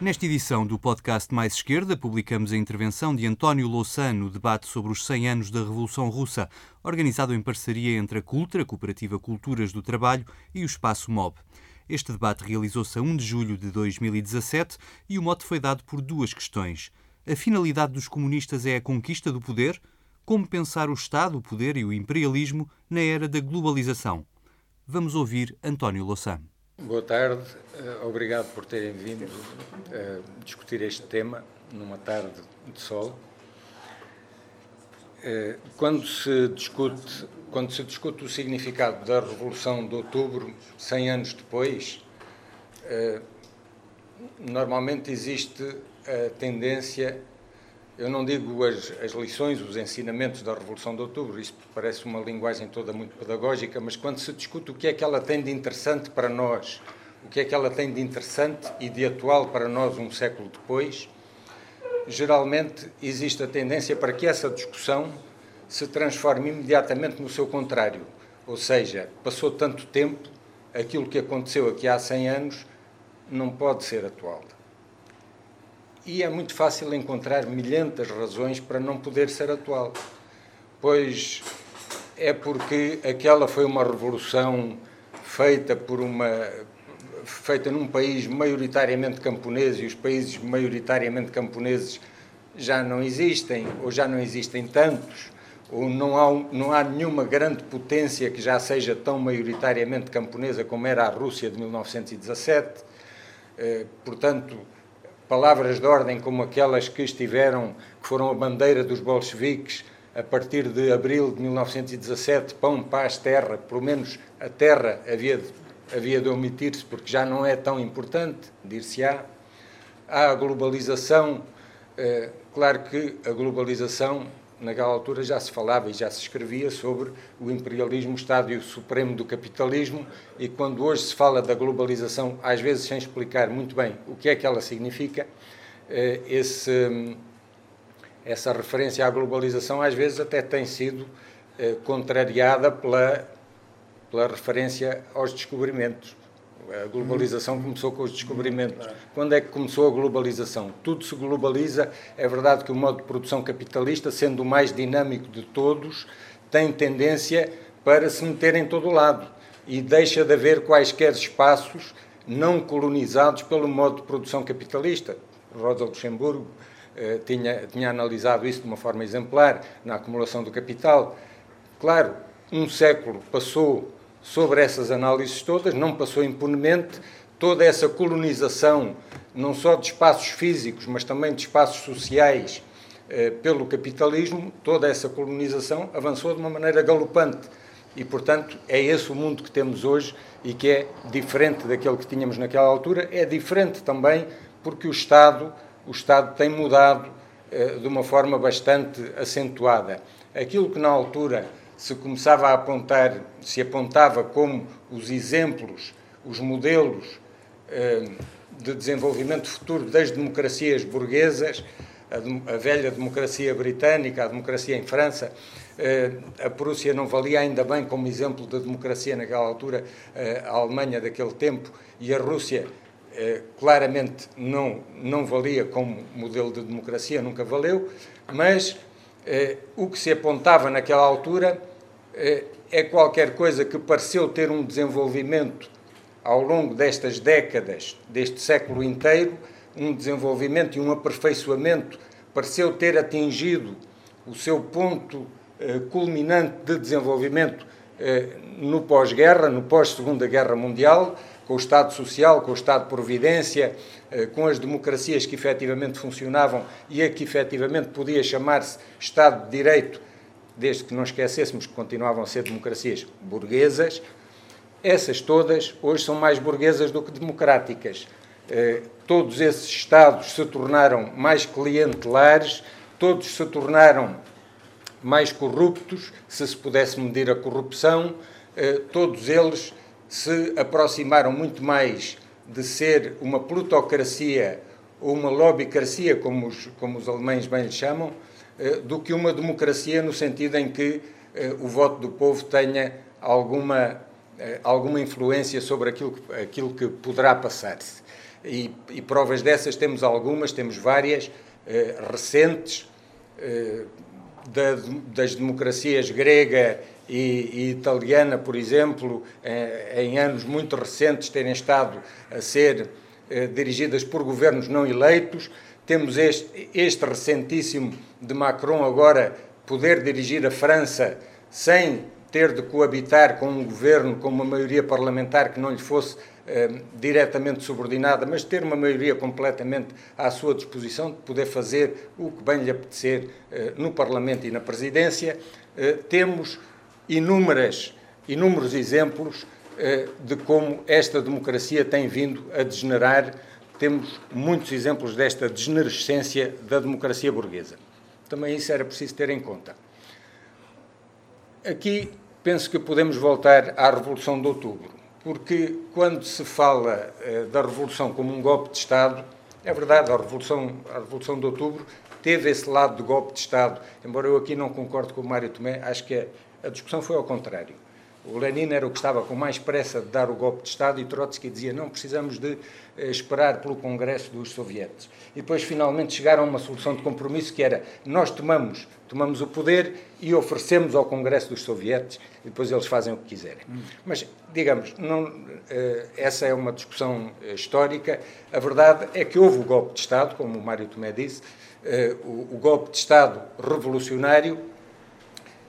Nesta edição do podcast Mais Esquerda, publicamos a intervenção de António Louçã no debate sobre os 100 anos da Revolução Russa, organizado em parceria entre a Cultra, a Cooperativa Culturas do Trabalho, e o Espaço MOB. Este debate realizou-se a 1 de julho de 2017 e o mote foi dado por duas questões. A finalidade dos comunistas é a conquista do poder? Como pensar o Estado, o poder e o imperialismo na era da globalização? Vamos ouvir António Louçã. Boa tarde, eh, obrigado por terem vindo eh, discutir este tema numa tarde de sol. Eh, quando se discute, quando se discute o significado da Revolução de Outubro, 100 anos depois, normalmente existe a tendência eu não digo as, as, lições, os ensinamentos da Revolução de Outubro, isto parece uma linguagem toda muito pedagógica, mas quando se discute o que é que ela tem de interessante para nós, o que é que ela tem de interessante e de atual para nós um século depois, geralmente existe a tendência para que essa discussão se transforme imediatamente no seu contrário. Ou seja, passou tanto tempo, aquilo que aconteceu aqui há 100 anos não pode ser atual e é muito fácil encontrar milhentas razões para não poder ser atual. Pois é porque aquela foi uma revolução feita por uma feita num país maioritariamente camponês e os países maioritariamente camponeses já não existem ou já não existem tantos ou não há, não há nenhuma grande potência que já seja tão maioritariamente camponesa como era a Rússia de 1917. Eh, portanto, palavras de ordem como aquelas que estiveram, que foram a bandeira dos bolcheviques a partir de abril de 1917, pão, paz, terra, pelo menos a terra havia de, havia de omitir-se porque já não é tão importante, dir-se-á. Há a globalização, eh, claro que a globalização naquela altura já se falava e já se escrevia sobre o imperialismo, o estádio supremo do capitalismo, e quando hoje se fala da globalização, às vezes sem explicar muito bem o que é que ela significa, eh, esse, essa referência à globalização às vezes até tem sido eh, contrariada pela, pela referência aos descobrimentos. A globalização começou com os descobrimentos. Quando é que começou a globalização? Tudo se globaliza. É verdade que o modo de produção capitalista, sendo o mais dinâmico de todos, tem tendência para se meter em todo lado e deixa de haver quaisquer espaços não colonizados pelo modo de produção capitalista. Rosa Luxemburgo eh, tinha, tinha analisado isso de uma forma exemplar na acumulação do capital. Claro, um século passou sobre essas análises todas, não passou impunemente. Toda essa colonização, não só de espaços físicos, mas também de espaços sociais, eh, pelo capitalismo, toda essa colonização avançou de uma maneira galopante. E, portanto, é esse o mundo que temos hoje e que é diferente daquele que tínhamos naquela altura. É diferente também porque o Estado, o Estado tem mudado eh, de uma forma bastante acentuada. Aquilo que na altura se começava a apontar, se apontava como os exemplos, os modelos eh, de desenvolvimento futuro das democracias burguesas, a, velha democracia britânica, a democracia em França, eh, a Prússia não valia ainda bem como exemplo de democracia naquela altura, eh, a Alemanha daquele tempo e a Rússia claramente não, não valia como modelo de democracia, nunca valeu, mas eh, o que se apontava naquela altura eh, é qualquer coisa que pareceu ter um desenvolvimento ao longo destas décadas, deste século inteiro, um desenvolvimento e um aperfeiçoamento, pareceu ter atingido o seu ponto eh, culminante de desenvolvimento eh, no pós-guerra, no pós-Segunda Guerra Mundial, com o Estado Social, com o Estado de Providência, eh, com as democracias que efetivamente funcionavam e a que efetivamente podia chamar-se Estado de Direito, desde que não esquecêssemos que continuavam a ser democracias burguesas, essas todas hoje são mais burguesas do que democráticas. Eh, todos esses Estados se tornaram mais clientelares, todos se tornaram mais corruptos, se se pudesse medir a corrupção, eh, todos eles se aproximaram muito mais de ser uma plutocracia ou uma lobbycracia, como os, como os alemães bem lhe chamam, eh, do que uma democracia no sentido em que eh, o voto do povo tenha alguma, eh, alguma influência sobre aquilo que, aquilo que poderá passar-se. e, e provas dessas temos algumas, temos várias, recentes, da, das democracias grega e, e, italiana, por exemplo, eh, em anos muito recentes terem estado a ser eh, dirigidas por governos não eleitos. Temos este, este recentíssimo de Macron agora poder dirigir a França sem ter de coabitar com um governo com uma maioria parlamentar que não lhe fosse eh, diretamente subordinada, mas ter uma maioria completamente à sua disposição de poder fazer o que bem lhe apetecer eh, no Parlamento e na Presidência. Eh, temos inúmeras, inúmeros exemplos eh, de como esta democracia tem vindo a degenerar. Temos muitos exemplos desta degenerescência da democracia burguesa. Também isso era preciso ter em conta. Aqui penso que podemos voltar à Revolução de Outubro, porque quando se fala eh, da Revolução como um golpe de Estado, é verdade, a Revolução, a Revolução de Outubro teve esse lado de golpe de Estado, embora eu aqui não concordo com o Mário Tomé, acho que a, discussão foi ao contrário. O Lenin era o que estava com mais pressa de dar o golpe de Estado e Trotsky dizia não, precisamos de eh, esperar pelo Congresso dos Sovietes. E depois finalmente chegaram a uma solução de compromisso que era nós tomamos, tomamos o poder e oferecemos ao Congresso dos Sovietes e depois eles fazem o que quiserem. Hum. Mas, digamos, não, eh, essa é uma discussão eh, histórica. A verdade é que houve o golpe de Estado, como o Mário Tomé disse, o golpe de Estado revolucionário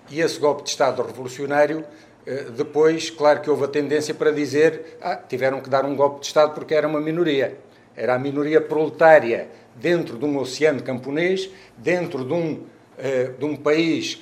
e esse golpe de Estado revolucionário eh, depois, claro que houve a tendência para dizer ah, tiveram que dar um golpe de Estado porque era uma minoria. Era a minoria proletária dentro de um oceano camponês, dentro de um, uh, de um país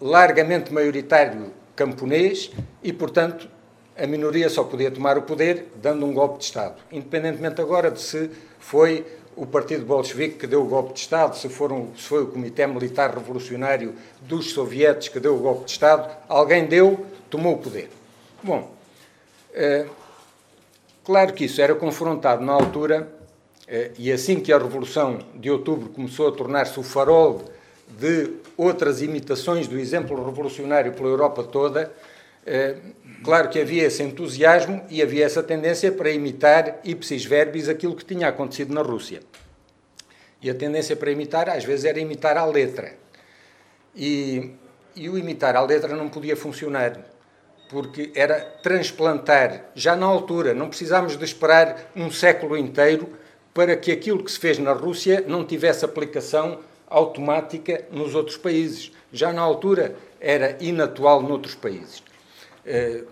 largamente maioritário camponês e, portanto, a minoria só podia tomar o poder dando um golpe de Estado. Independentemente agora de se foi o Partido Bolchevique que deu o golpe de Estado, se, foram, se foi o Comitê Militar Revolucionário dos Sovietes que deu o golpe de Estado, alguém deu, tomou o poder. Bom, é, claro que isso era confrontado na altura, é, e assim que a Revolução de Outubro começou a tornar-se o farol de outras imitações do exemplo revolucionário pela Europa toda, Claro que havia esse entusiasmo e havia essa tendência para imitar ipsis verbis aquilo que tinha acontecido na Rússia. E a tendência para imitar, às vezes, era imitar à letra. E, e o imitar à letra não podia funcionar, porque era transplantar, já na altura, não precisámos de esperar um século inteiro para que aquilo que se fez na Rússia não tivesse aplicação automática nos outros países. Já na altura era inatual noutros países. Eh,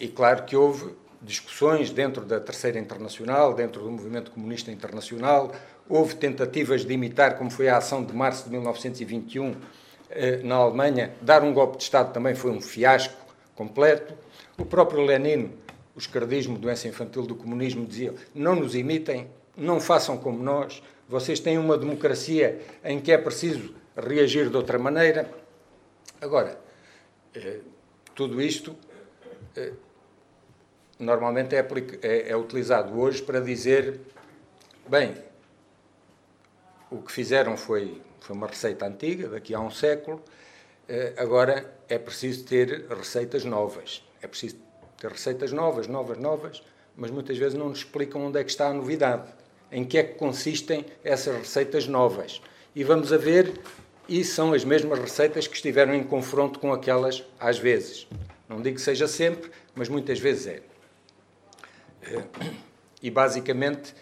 e claro que houve discussões dentro da Terceira Internacional, dentro do Movimento Comunista Internacional, houve tentativas de imitar, como foi a ação de março de 1921 eh, na Alemanha, dar um golpe de Estado também foi um fiasco completo. O próprio Lenin, o esquerdismo, doença infantil do comunismo, dizia: não nos imitem, não façam como nós, vocês têm uma democracia em que é preciso reagir de outra maneira. Agora, eh, tudo isto eh, normalmente é, é, é, utilizado hoje para dizer, bem, o que fizeram foi, foi uma receita antiga, daqui a um século, eh, agora é preciso ter receitas novas. É preciso ter receitas novas, novas, novas, mas muitas vezes não nos explicam onde é que está a novidade, em que é que consistem essas receitas novas. E vamos a ver e são as mesmas receitas que estiveram em confronto com aquelas às vezes. Não digo que seja sempre, mas muitas vezes é. Eh, e basicamente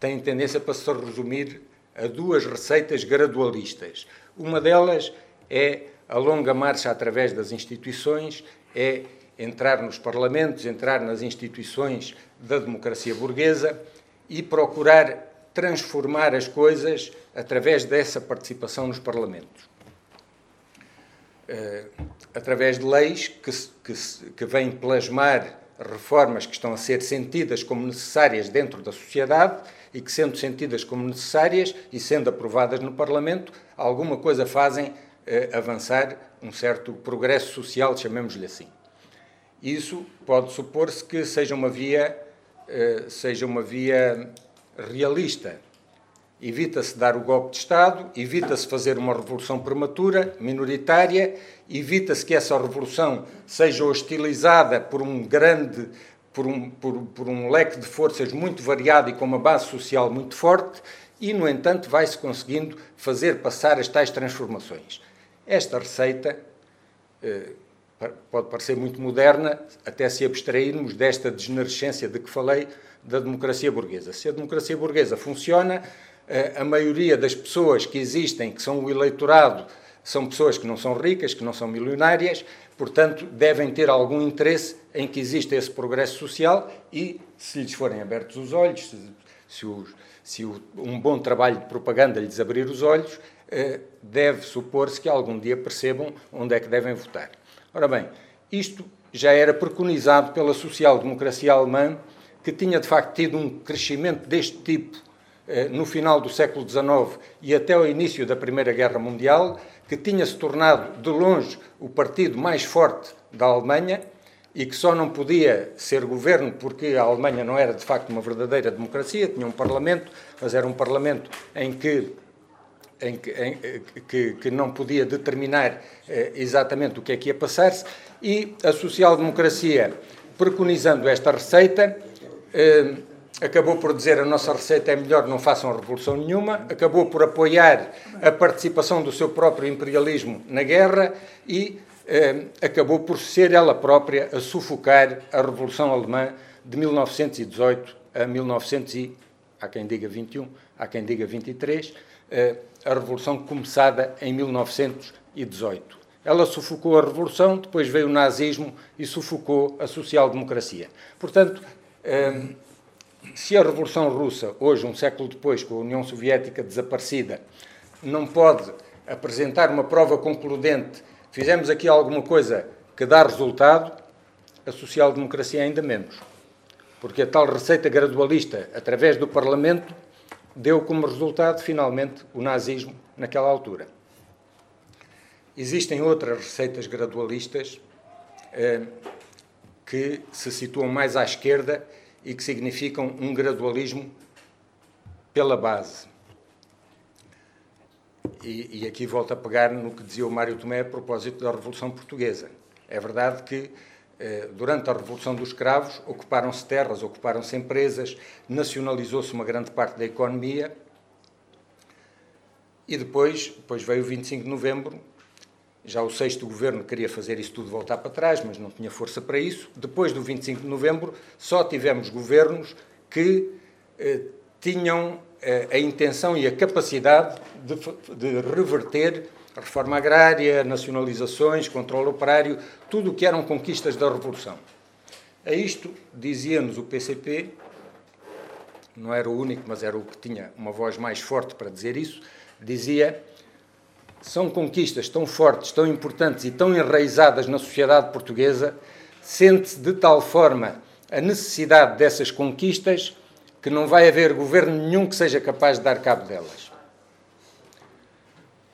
tem tendência para se resumir a duas receitas gradualistas. Uma delas é a longa marcha através das instituições, é entrar nos parlamentos, entrar nas instituições da democracia burguesa e procurar transformar as coisas através dessa participação nos parlamentos. Uh, através de leis que, que, que vêm plasmar reformas que estão a ser sentidas como necessárias dentro da sociedade e que, sendo sentidas como necessárias e sendo aprovadas no Parlamento, alguma coisa fazem eh, avançar um certo progresso social, chamemos-lhe assim. Isso pode supor-se que seja uma via, eh, seja uma via realista. Evita-se dar o golpe de Estado, evita-se fazer uma revolução prematura, minoritária, evita-se que essa revolução seja hostilizada por um grande por um, por, por um leque de forças muito variado e com uma base social muito forte, e, no entanto, vai-se conseguindo fazer passar as tais transformações. Esta receita eh, pode parecer muito moderna, até se abstrairmos desta degenerescência de que falei da democracia burguesa. Se a democracia burguesa funciona, a maioria das pessoas que existem, que são o eleitorado, são pessoas que não são ricas, que não são milionárias, portanto, devem ter algum interesse em que exista esse progresso social e, se lhes forem abertos os olhos, se, se, se o, um bom trabalho de propaganda lhes abrir os olhos, eh, deve supor-se que algum dia percebam onde é que devem votar. Ora bem, isto já era preconizado pela social-democracia alemã, que tinha de facto tido um crescimento deste tipo eh, no final do século XIX e até ao início da Primeira Guerra Mundial, que tinha se tornado de longe o partido mais forte da Alemanha e que só não podia ser governo porque a Alemanha não era de facto uma verdadeira democracia, tinha um parlamento, mas era um parlamento em que em que, em, que, que, não podia determinar eh, exatamente o que é que ia passar-se, e a social-democracia, preconizando esta receita, eh, acabou por dizer a nossa receita é melhor, não façam revolução nenhuma, acabou por apoiar a participação do seu próprio imperialismo na guerra e eh, acabou por ser ela própria a sufocar a Revolução Alemã de 1918 a 1900 e, há quem diga 21, há quem diga 23, eh, a Revolução começada em 1918. Ela sufocou a Revolução, depois veio o nazismo e sufocou a social-democracia. Portanto, eh, se a Revolução Russa, hoje, um século depois, com a União Soviética desaparecida, não pode apresentar uma prova concludente, fizemos aqui alguma coisa que dá resultado, a social-democracia ainda menos. Porque a tal receita gradualista, através do Parlamento, deu como resultado, finalmente, o nazismo naquela altura. Existem outras receitas gradualistas eh, que se situam mais à esquerda e que significam um gradualismo pela base. E, e aqui volto a pegar no que dizia o Mário Tomé a propósito da Revolução Portuguesa. É verdade que eh, durante a Revolução dos Escravos, ocuparam-se terras, ocuparam-se empresas, nacionalizou-se uma grande parte da economia e depois, depois veio o 25 de novembro, já o sexto governo queria fazer isso tudo voltar para trás, mas não tinha força para isso. Depois do 25 de novembro, só tivemos governos que eh, tinham eh, a intenção e a capacidade de, de reverter reforma agrária, nacionalizações, controle operário, tudo o que eram conquistas da Revolução. A isto dizia-nos o PCP, não era o único, mas era o que tinha uma voz mais forte para dizer isso, dizia são conquistas tão fortes, tão importantes e tão enraizadas na sociedade portuguesa, sente-se de tal forma a necessidade dessas conquistas que não vai haver governo nenhum que seja capaz de dar cabo delas.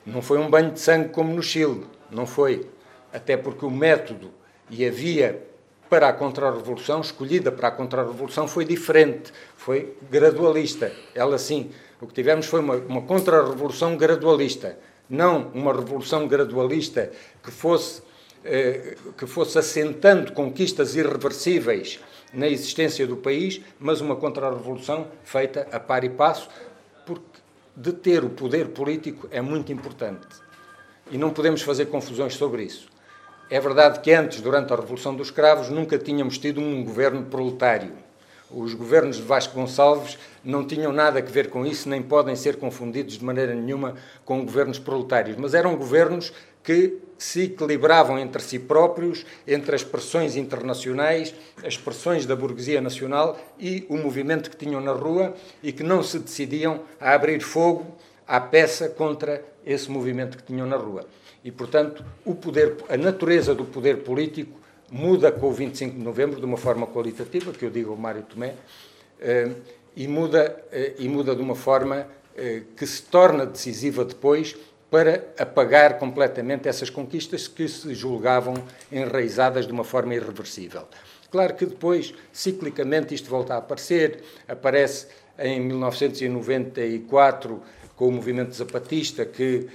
Não foi um banho de sangue como no Chile, não foi. Até porque o método e a via para a contra-revolução, escolhida para a contra-revolução, foi diferente, foi gradualista. Ela sim, o que tivemos foi uma, uma contra-revolução gradualista, não uma revolução gradualista que fosse, eh, que fosse assentando conquistas irreversíveis na existência do país, mas uma contra-revolução feita a par e passo, de ter o poder político é muito importante. E não podemos fazer confusões sobre isso. É verdade que antes, durante a Revolução dos Escravos, nunca tínhamos tido um governo proletário. Os governos de Vasco Gonçalves não tinham nada a ver com isso, nem podem ser confundidos de maneira nenhuma com governos proletários, mas eram governos que se equilibravam entre si próprios, entre as pressões internacionais, as pressões da burguesia nacional e o movimento que tinham na rua e que não se decidiam a abrir fogo à peça contra esse movimento que tinham na rua. E, portanto, o poder, a natureza do poder político muda com o 25 de novembro de uma forma qualitativa, que eu digo ao Mário Tomé, eh, e muda, eh, e muda de uma forma eh, que se torna decisiva depois para apagar completamente essas conquistas que se julgavam enraizadas de uma forma irreversível. Claro que depois, ciclicamente, isto volta a aparecer, aparece em 1994 com o movimento zapatista que,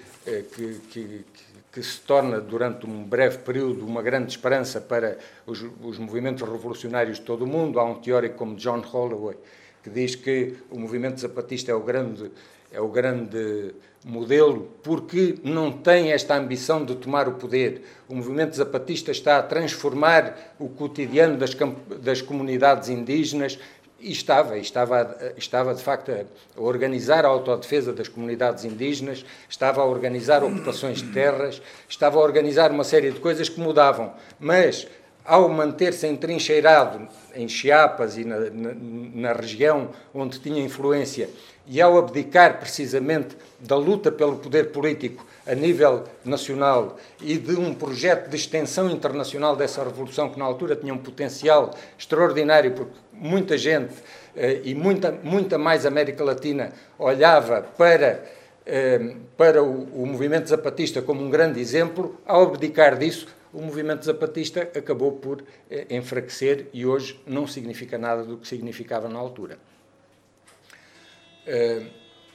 que, que, que se torna, durante um breve período, uma grande esperança para os, os movimentos revolucionários de todo o mundo. Há um teórico como John Holloway que diz que o movimento zapatista é o grande, é o grande modelo porque não tem esta ambição de tomar o poder. O movimento zapatista está a transformar o cotidiano das, das comunidades indígenas e estava, estava, estava de facto a organizar a autodefesa das comunidades indígenas, estava a organizar ocupações de terras, estava a organizar uma série de coisas que mudavam. Mas, ao manter-se entrincheirado em Chiapas e na, na, na região onde tinha influência, e ao abdicar precisamente da luta pelo poder político a nível nacional e de um projeto de extensão internacional dessa revolução que na altura tinha um potencial extraordinário, porque muita gente eh, e muita, muita mais América Latina olhava para, eh, para o, o movimento zapatista como um grande exemplo, ao abdicar disso, o movimento zapatista acabou por eh, enfraquecer e hoje não significa nada do que significava na altura.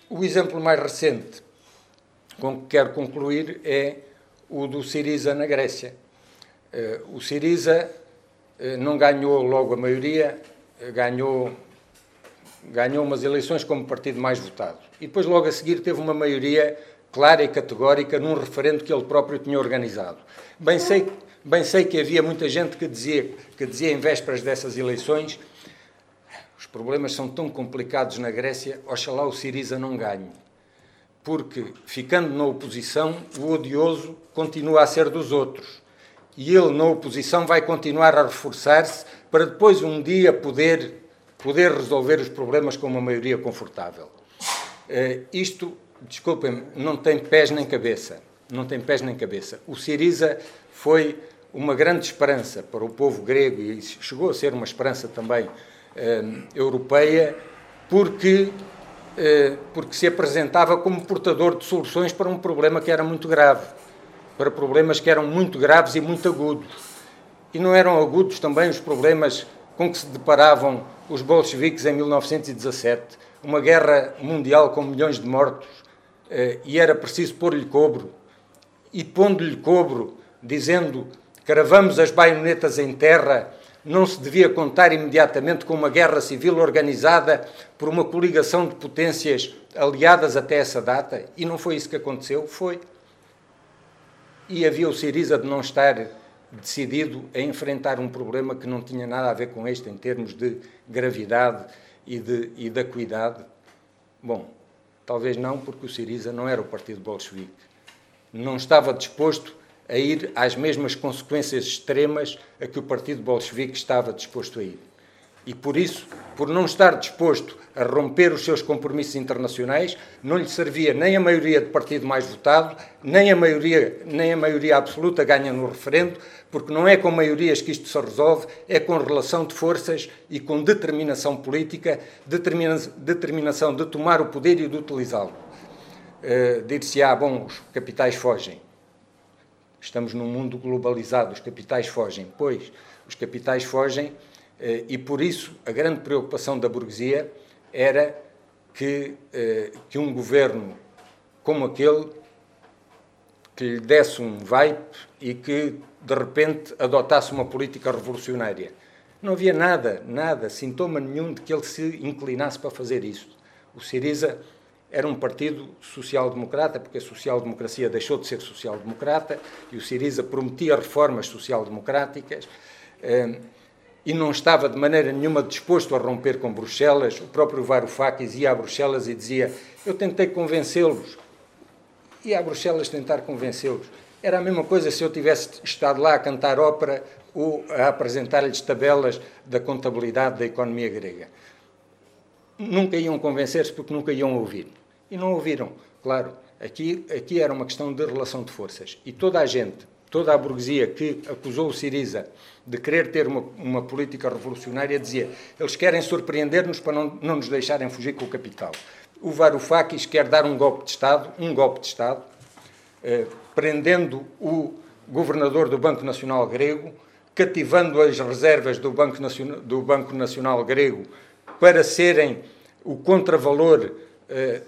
O exemplo mais recente com que quero concluir é o do Siriza na Grécia. O Siriza não ganhou logo a maioria, ganhou, ganhou umas eleições como partido mais votado. E depois, logo a seguir, teve uma maioria clara e categórica num referendo que ele próprio tinha organizado. Bem sei, bem sei que havia muita gente que dizia, que dizia em vésperas dessas eleições os problemas são tão complicados na Grécia, oxalá o Siriza não ganhe. Porque, ficando na oposição, o odioso continua a ser dos outros. E ele, na oposição, vai continuar a reforçar-se para depois um dia poder, poder resolver os problemas com uma maioria confortável. Uh, isto, desculpem, não tem pés nem cabeça. Não tem pés nem cabeça. O Siriza foi uma grande esperança para o povo grego e chegou a ser uma esperança também uh, europeia, porque, uh, porque se apresentava como portador de soluções para um problema que era muito grave, para problemas que eram muito graves e muito agudos e não eram agudos também os problemas com que se deparavam os bolcheviques em 1917, uma guerra mundial com milhões de mortos, eh, e era preciso pôr-lhe cobro, e pondo-lhe cobro, dizendo cravamos as baionetas em terra, não se devia contar imediatamente com uma guerra civil organizada por uma coligação de potências aliadas até essa data, e não foi isso que aconteceu, foi. E havia o Siriza de não estar decidido a enfrentar um problema que não tinha nada a ver com este em termos de gravidade e de, e de acuidade? Bom, talvez não, porque o Siriza não era o partido bolchevique. Não estava disposto a ir às mesmas consequências extremas a que o partido bolchevique estava disposto a ir. E por isso, por não estar disposto a romper os seus compromissos internacionais, não lhe servia nem a maioria de partido mais votado, nem a maioria, nem a maioria absoluta ganha no referendo, porque não é com maiorias que isto se resolve, é com relação de forças e com determinação política, determina, determinação de tomar o poder e de utilizá-lo. Uh, Dir-se-á, bom, os capitais fogem. Estamos num mundo globalizado, os capitais fogem. Pois, os capitais fogem e por isso a grande preocupação da burguesia era que, eh, que um governo como aquele que lhe desse um vibe e que de repente adotasse uma política revolucionária. Não havia nada, nada, sintoma nenhum de que ele se inclinasse para fazer isso. O Siriza era um partido social-democrata, porque a social-democracia deixou de ser social-democrata e o Siriza prometia reformas social-democráticas. E não estava de maneira nenhuma disposto a romper com Bruxelas. O próprio Varoufakis ia a Bruxelas e dizia: Eu tentei convencê-los. Ia a Bruxelas tentar convencê-los. Era a mesma coisa se eu tivesse estado lá a cantar ópera ou a apresentar-lhes tabelas da contabilidade da economia grega. Nunca iam convencer-se porque nunca iam ouvir. E não ouviram, claro. Aqui, aqui era uma questão de relação de forças. E toda a gente, toda a burguesia que acusou o Siriza de querer ter uma, uma política revolucionária, dizia eles querem surpreender-nos para não, não nos deixarem fugir com o capital. O Varoufakis quer dar um golpe de Estado, um golpe de Estado, eh, prendendo o governador do Banco Nacional Grego, cativando as reservas do Banco Nacional, do Banco Nacional Grego para serem o contravalor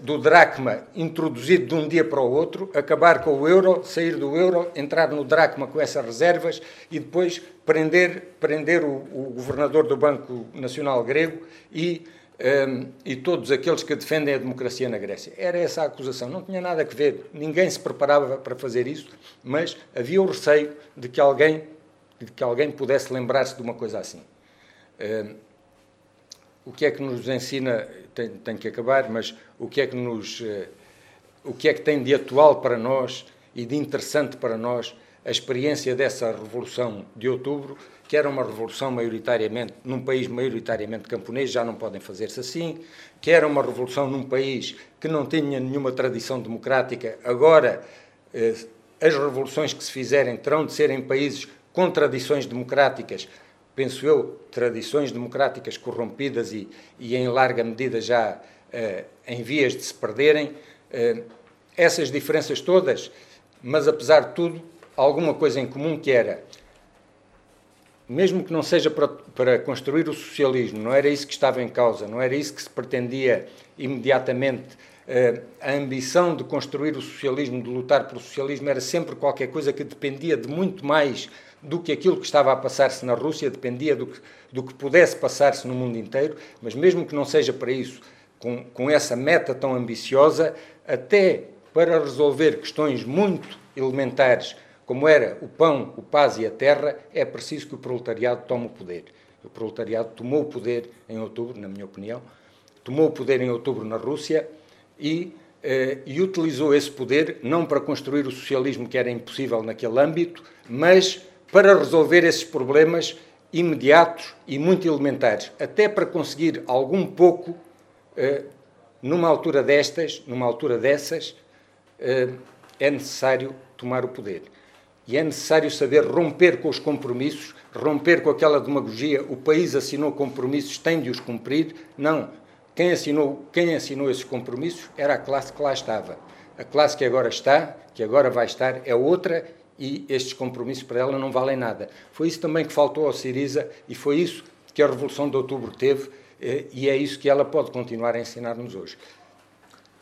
do dracma introduzido de um dia para o outro, acabar com o euro, sair do euro, entrar no dracma com essas reservas e depois prender, prender o, o governador do Banco Nacional Grego e, um, ehm, e todos aqueles que defendem a democracia na Grécia. Era essa a acusação, não tinha nada a ver, ninguém se preparava para fazer isso, mas havia o receio de que alguém, de que alguém pudesse lembrar-se de uma coisa assim. Um, ehm, o que é que nos ensina, tem, tem, que acabar, mas o que é que nos, uh, o que é que tem de atual para nós e de interessante para nós a experiência dessa revolução de outubro, que era uma revolução maioritariamente num país maioritariamente camponês, já não podem fazer-se assim, que era uma revolução num país que não tinha nenhuma tradição democrática, agora uh, as revoluções que se fizerem terão de ser em países com tradições democráticas penso eu, tradições democráticas corrompidas e, e em larga medida já uh, em vias de se perderem. Uh, essas diferenças todas, mas apesar de tudo, alguma coisa em comum que era, mesmo que não seja para, para construir o socialismo, não era isso que estava em causa, não era isso que se pretendia imediatamente. Uh, a ambição de construir o socialismo, de lutar pelo socialismo, era sempre qualquer coisa que dependia de muito mais do que aquilo que estava a passar-se na Rússia, dependia do que, do que pudesse passar-se no mundo inteiro, mas mesmo que não seja para isso, com, com essa meta tão ambiciosa, até para resolver questões muito elementares, como era o pão, o paz e a terra, é preciso que o proletariado tome o poder. O proletariado tomou o poder em outubro, na minha opinião, tomou o poder em outubro na Rússia e, eh, e utilizou esse poder não para construir o socialismo que era impossível naquele âmbito, mas para resolver esses problemas imediatos e muito elementares, até para conseguir algum pouco, eh, numa altura destas, numa altura dessas, eh, é necessário tomar o poder. E é necessário saber romper com os compromissos, romper com aquela demagogia, o país assinou compromissos, tem de os cumprir. Não. Quem assinou, quem assinou esses compromissos era a classe que lá estava. A classe que agora está, que agora vai estar, é outra e estes compromissos para ela não valem nada. Foi isso também que faltou ao Siriza e foi isso que a Revolução de Outubro teve eh, e é isso que ela pode continuar a ensinar-nos hoje.